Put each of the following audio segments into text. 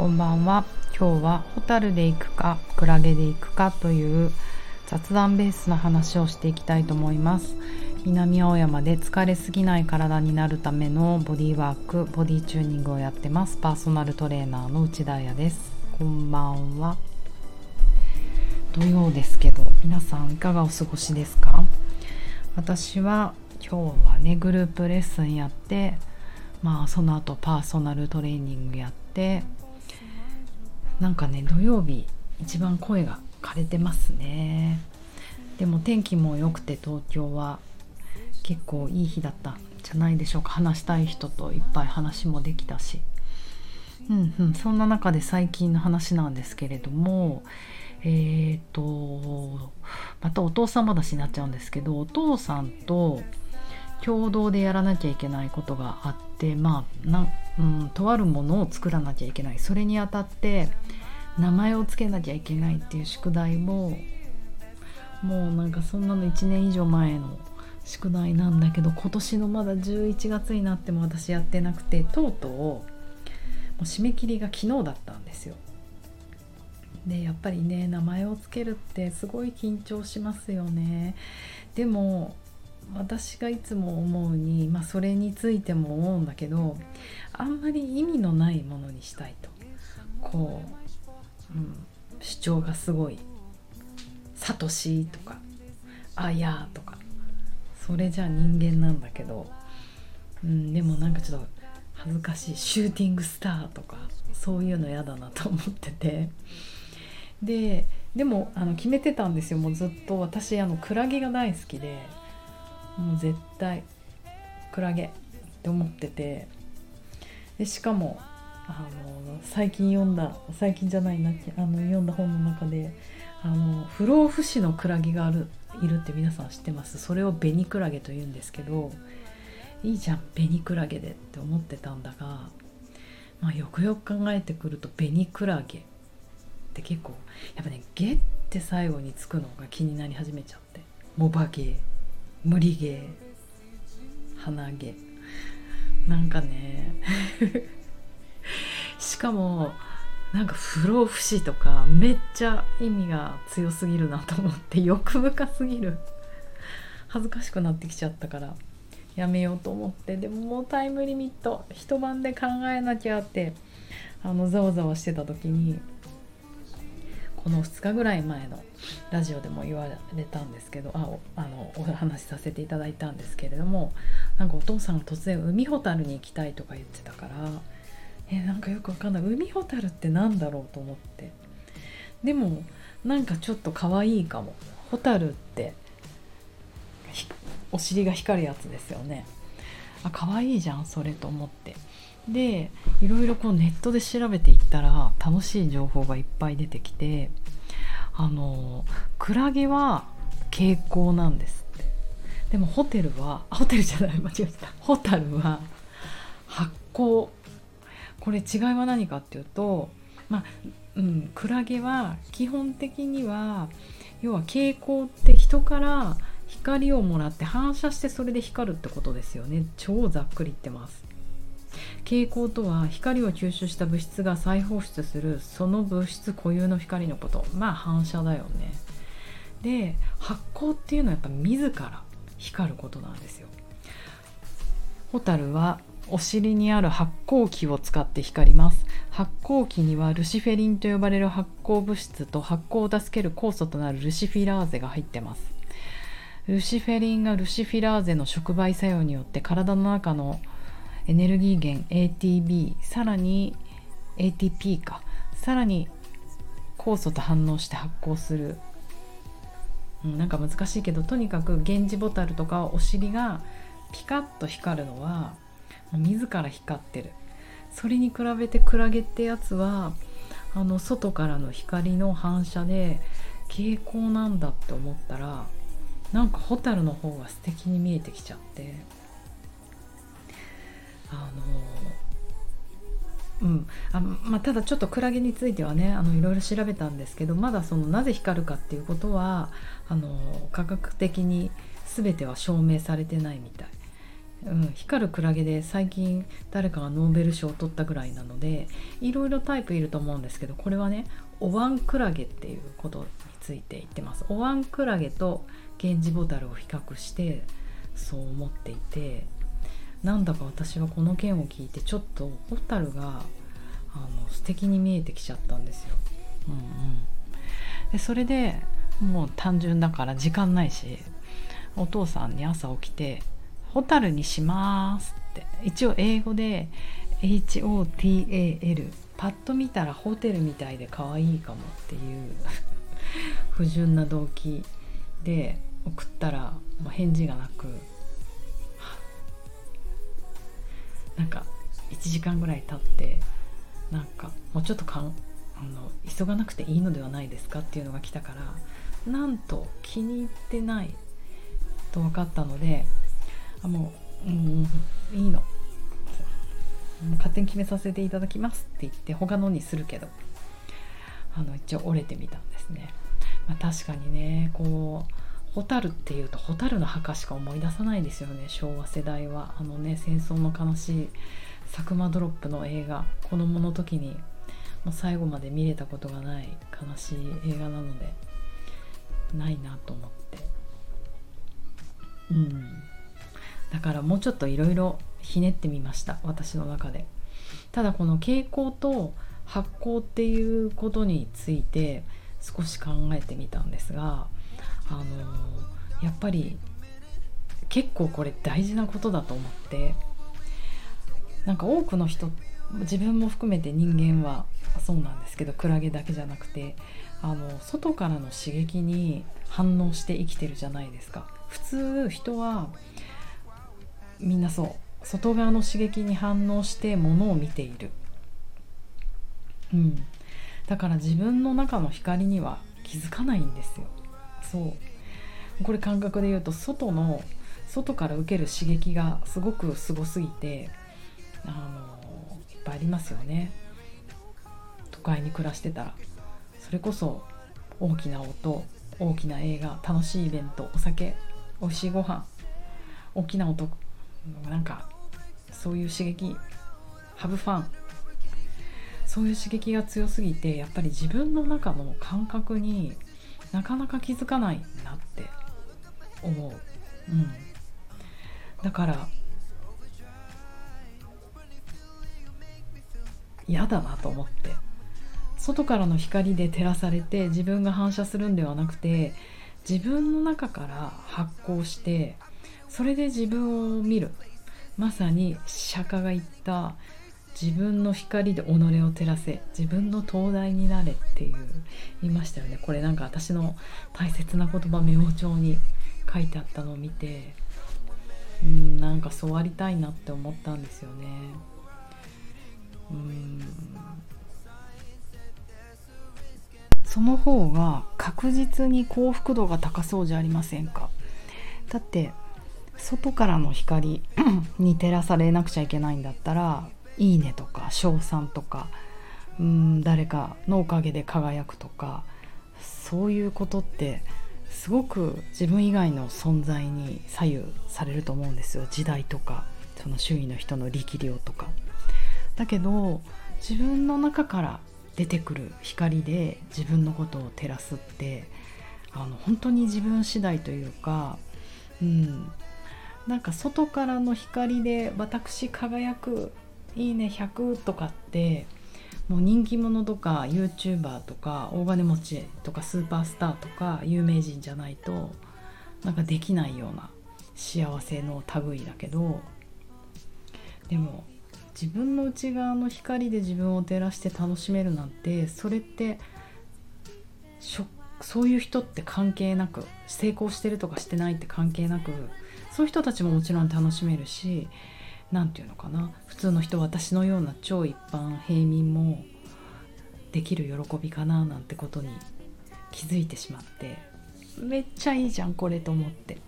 こんばんは。今日はホタルで行くかクラゲで行くかという雑談ベースな話をしていきたいと思います。南青山で疲れすぎない体になるためのボディワークボディチューニングをやってます。パーソナルトレーナーの内田彩です。こんばんは。土曜ですけど皆さんいかがお過ごしですか？私は今日はねグループレッスンやってまあその後パーソナルトレーニングやってなんかね土曜日一番声が枯れてますね。でも天気も良くて東京は結構いい日だったんじゃないでしょうか。話したい人といっぱい話もできたし。うんうん。そんな中で最近の話なんですけれどもえーとまたお父さん話になっちゃうんですけどお父さんと共同でやらなきゃいけないことがあってまあな、うん、とあるものを作らなきゃいけないそれにあたって名前を付けなきゃいけないっていう宿題ももうなんかそんなの1年以上前の宿題なんだけど今年のまだ11月になっても私やってなくてとうとうもう締め切りが昨日だったんですよ。でやっぱりね名前を付けるってすごい緊張しますよね。でも私がいつも思うに、まあ、それについても思うんだけどあんまり意味のないものにしたいと。こう、うん、主張がすごい「サトシ」とか「あや」とかそれじゃあ人間なんだけど、うん、でもなんかちょっと恥ずかしい「シューティングスター」とかそういうの嫌だなと思ってて。ででもあの決めてたんですよもうずっと。私あのクラゲが大好きで。もう絶対クラゲって思っててでしかもあの最近読んだ最近じゃないなあの読んだ本の中であの不老不死のクラゲがあるいるって皆さん知ってます？それをベニクラゲと言うんですけどいいじゃんベニクラゲでって思ってたんだが、まあ、よくよく考えてくるとベニクラゲって結構やっぱね「ゲ」って最後につくのが気になり始めちゃって「モバゲ無理ゲー鼻毛。なんかね。しかもなんか不老不死とかめっちゃ意味が強すぎるなと思って欲深すぎる。恥ずかしくなってきちゃったからやめようと思って。でももうタイムリミット一晩で考えなきゃってあのざわざわしてた時にこの2日ぐらい前のラジオでも言われたんですけどああのお話しさせていただいたんですけれどもなんかお父さんが突然海ほたるに行きたいとか言ってたからえなんかよくわかんない。海ほたるって何だろうと思って。でもなんかちょっと可愛いかも。ホタルってお尻が光るやつですよね。あ可愛いじゃんそれと思って。でいろいろこうネットで調べていったら楽しい情報がいっぱい出てきてあのクラゲは蛍光なんですって。でもホテルはホテルじゃない間違えた。ホタルは発光。これ違いは何かっていうとまあうんクラゲは基本的には要は蛍光って人から光をもらって反射してそれで光るってことですよね。超ざっくり言ってます。蛍光とは光を吸収した物質が再放出するその物質固有の光のこと。まあ反射だよね。で発光っていうのはやっぱ自ら光ることなんですよ。ホタルはお尻にある発光器を使って光ります。発光器にはルシフェリンと呼ばれる発光物質と発光を助ける酵素となるルシフィラーゼが入ってます。ルシフェリンがルシフィラーゼの触媒作用によって体の中のエネルギー源 ATB さらに ATP か。さらに酵素と反応して発光する、うん、なんか難しいけどとにかく源氏ボタルとかお尻がピカッと光るのは自ら光ってる。それに比べてクラゲってやつはあの外からの光の反射で蛍光なんだって思ったらなんかホタルの方が素敵に見えてきちゃって。あのうんあまあ、ただちょっとクラゲについてはねあのいろいろ調べたんですけどまだそのなぜ光るかっていうことはあの科学的に全ては証明されてないみたい。うん、光るクラゲで最近誰かがノーベル賞を取ったぐらいなのでいろいろタイプいると思うんですけどこれはねおわんクラゲっていうことについて言ってます。おわんクラゲとゲンジボタルを比較してそう思っていてなんだか私はこの件を聞いてちょっとホタルがあの素敵に見えてきちゃったんですよ。うんうん、でそれでもう単純だから時間ないしお父さんに朝起きて「ホタルにします」って。一応英語で HOTAL パッと見たらホテルみたいで可愛いかもっていう 不純な動機で送ったらもう返事がなくなんか1時間ぐらい経ってなんかもうちょっとかんあの急がなくていいのではないですかっていうのが来たからなんと気に入ってないと分かったのであもう、うん、いいの。勝手に決めさせていただきますって言って他のにするけどあの一応折れてみたんですね、まあ、確かにねこう蛍っていうと蛍の墓しか思い出さないですよね。昭和世代は。あのね戦争の悲しい佐久間ドロップの映画。子供の時にもう最後まで見れたことがない悲しい映画なのでないなと思って。うん。だからもうちょっといろいろひねってみました。私の中で。ただこの傾向と発酵っていうことについて少し考えてみたんですがあのやっぱり結構これ大事なことだと思ってなんか多くの人自分も含めて人間はそうなんですけどクラゲだけじゃなくてあの外からの刺激に反応して生きてるじゃないですか。普通人はみんなそう外側の刺激に反応してものを見ている、うん、だから自分の中の光には気づかないんですよ。そう。これ感覚で言うと外の外から受ける刺激がすごくすごすぎてあのいっぱいありますよね。都会に暮らしてたら。それこそ大きな音大きな映画楽しいイベントお酒おいしいご飯大きな音なんかそういう刺激ハブファンそういう刺激が強すぎてやっぱり自分の中の感覚になかなか気づかないなって思う、うん、だから嫌だなと思って。外からの光で照らされて自分が反射するんではなくて自分の中から発光してそれで自分を見る。まさに釈迦が言った自分の光で己を照らせ自分の灯台になれっていう言いましたよね。これなんか私の大切な言葉メモ帳に書いてあったのを見てうんなんかそうありたいなって思ったんですよね。うん。その方が確実に幸福度が高そうじゃありませんか。だって外からの光に照らされなくちゃいけないんだったらいいねとか称賛とかうん誰かのおかげで輝くとかそういうことってすごく自分以外の存在に左右されると思うんですよ時代とかその周囲の人の力量とか。だけど自分の中から出てくる光で自分のことを照らすってあの本当に自分次第というか、うん、なんか外からの光で私輝くいいね100とかってもう人気者とか YouTuber とか大金持ちとかスーパースターとか有名人じゃないとなんかできないような幸せの類だけどでも自分の内側の光で自分を照らして楽しめるなんてそれってそういう人って関係なく成功してるとかしてないって関係なくそういう人たちももちろん楽しめるし何て言うのかな。普通の人私のような超一般平民もできる喜びかななんてことに気づいてしまって。めっちゃいいじゃんこれと思って。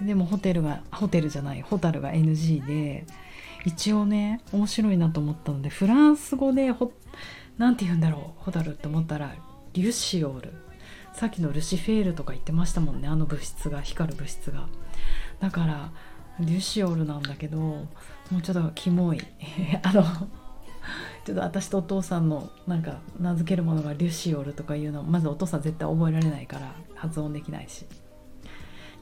でもホテルがホテルじゃないホタルが NG で一応ね面白いなと思ったのでフランス語で何て言うんだろうホタルって思ったらリュシオール。さっきのルシフェールとか言ってましたもんね。あの物質が光る物質が。だからデュシオルなんだけどもうちょっとキモい。あのちょっと私とお父さんのなんか名付けるものがリュシオルとかいうのまずお父さん絶対覚えられないから発音できないし。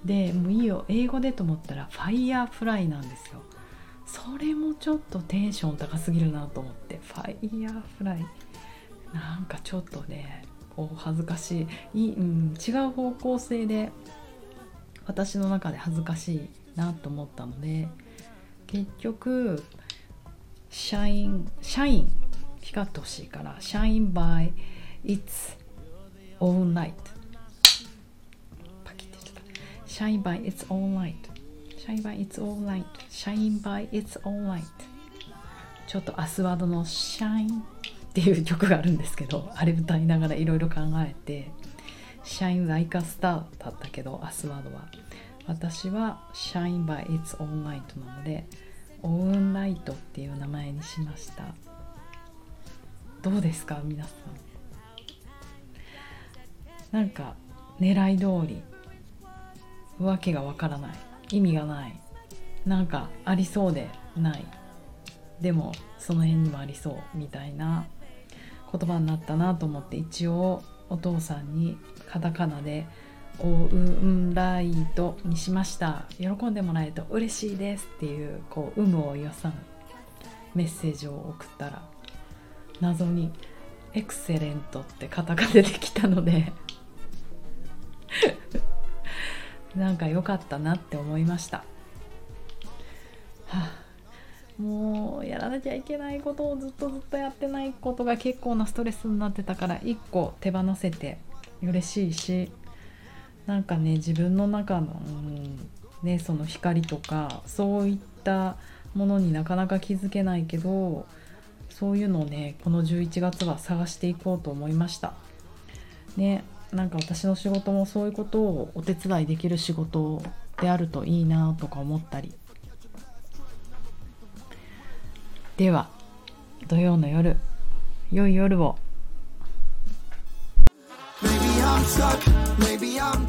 でもういいよ。英語でと思ったらファイヤーフライなんですよ。それもちょっとテンション高すぎるなと思って。ファイヤーフライ。なんかちょっとねお恥ずかしいい、うん、違う方向性で私の中で恥ずかしい。なと思ったので結局 shine shine 光ってほしいからシャイン by its own light パキって言っちゃった。shine by its own light shine by its own light shine by its own light ちょっとアスワードの shine っていう曲があるんですけどあれ歌いながらいろいろ考えて shine like a star だったけどアスワードは。私は shine by its own light なのでオウンライトっていう名前にしました。どうですか？皆さん。なんか狙い通りわけがわからない。意味がない。なんかありそうでない。でもその辺にもありそうみたいな言葉になったなと思って一応お父さんにカタカナで「オウンライト」にしました。喜んでもらえると嬉しいですっていうこう有無をよさんメッセージを送ったら謎に「エクセレント」ってカタカナできたので。なんか良かったなって思いました。はあ、もうやらなきゃいけないことをずっとずっとやってないことが結構なストレスになってたから一個手放せて嬉しいしなんかね自分の中の、ね、その光とかそういったものになかなか気づけないけどそういうのをねこの11月は探していこうと思いました。ねなんか私の仕事もそういうことをお手伝いできる仕事であるといいなとか思ったりでは土曜の夜良い夜を Maybe I'm stuck, maybe I'm